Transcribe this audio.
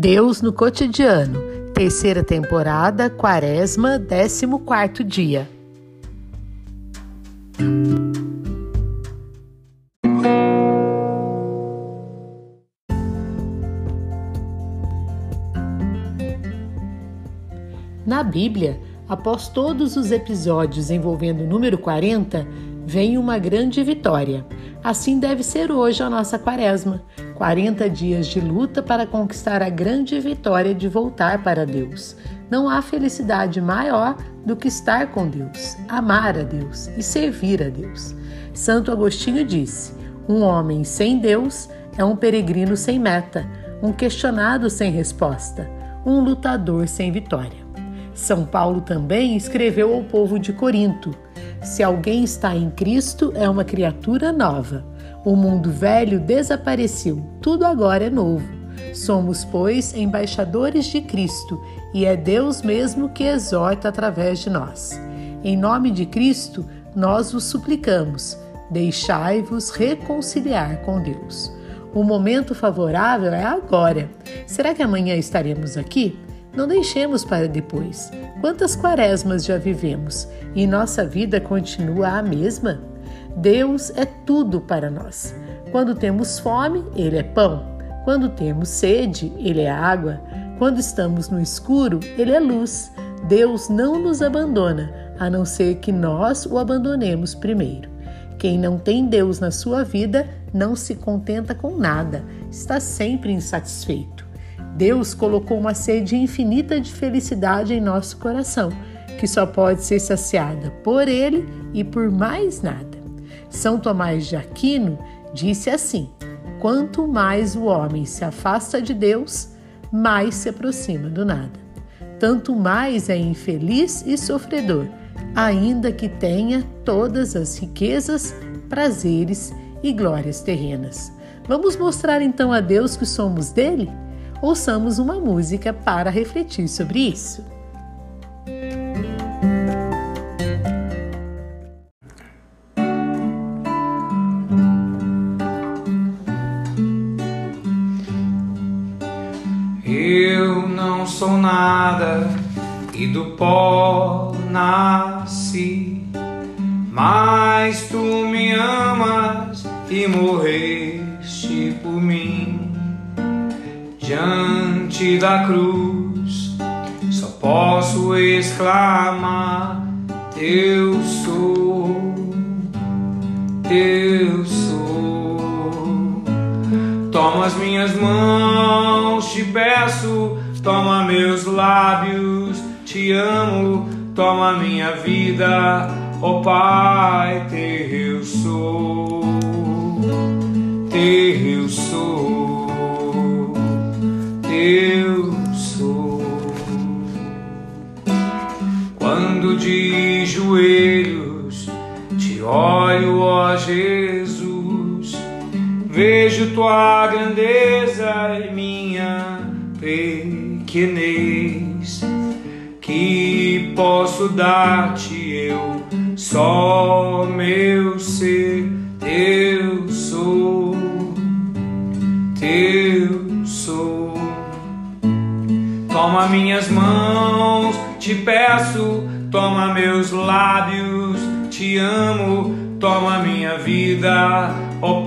Deus no cotidiano, terceira temporada, quaresma, décimo quarto dia. Na Bíblia, após todos os episódios envolvendo o número 40, vem uma grande vitória. Assim deve ser hoje a nossa quaresma. 40 dias de luta para conquistar a grande vitória de voltar para Deus. Não há felicidade maior do que estar com Deus, amar a Deus e servir a Deus. Santo Agostinho disse: Um homem sem Deus é um peregrino sem meta, um questionado sem resposta, um lutador sem vitória. São Paulo também escreveu ao povo de Corinto: Se alguém está em Cristo, é uma criatura nova. O mundo velho desapareceu, tudo agora é novo. Somos, pois, embaixadores de Cristo e é Deus mesmo que exorta através de nós. Em nome de Cristo, nós vos suplicamos: deixai-vos reconciliar com Deus. O momento favorável é agora. Será que amanhã estaremos aqui? Não deixemos para depois. Quantas quaresmas já vivemos e nossa vida continua a mesma? Deus é tudo para nós. Quando temos fome, Ele é pão. Quando temos sede, Ele é água. Quando estamos no escuro, Ele é luz. Deus não nos abandona, a não ser que nós o abandonemos primeiro. Quem não tem Deus na sua vida não se contenta com nada, está sempre insatisfeito. Deus colocou uma sede infinita de felicidade em nosso coração, que só pode ser saciada por Ele e por mais nada. São Tomás de Aquino disse assim: quanto mais o homem se afasta de Deus, mais se aproxima do nada. Tanto mais é infeliz e sofredor, ainda que tenha todas as riquezas, prazeres e glórias terrenas. Vamos mostrar então a Deus que somos dele? ouçamos uma música para refletir sobre isso. Eu não sou nada e do pó nasci, mas tu me amas e morreste por mim. Diante da cruz, só posso exclamar: Eu sou, eu Toma as minhas mãos, te peço, toma meus lábios, te amo, toma minha vida, ó oh Pai, teu sou, teu sou eu sou. Quando de joelhos te olho, ó Jesus, vejo tua grandeza e minha pequenez. Que posso dar-te eu, só meu ser, eu sou, teu sou. Toma minhas mãos, te peço, toma meus lábios, te amo, toma minha vida, ó oh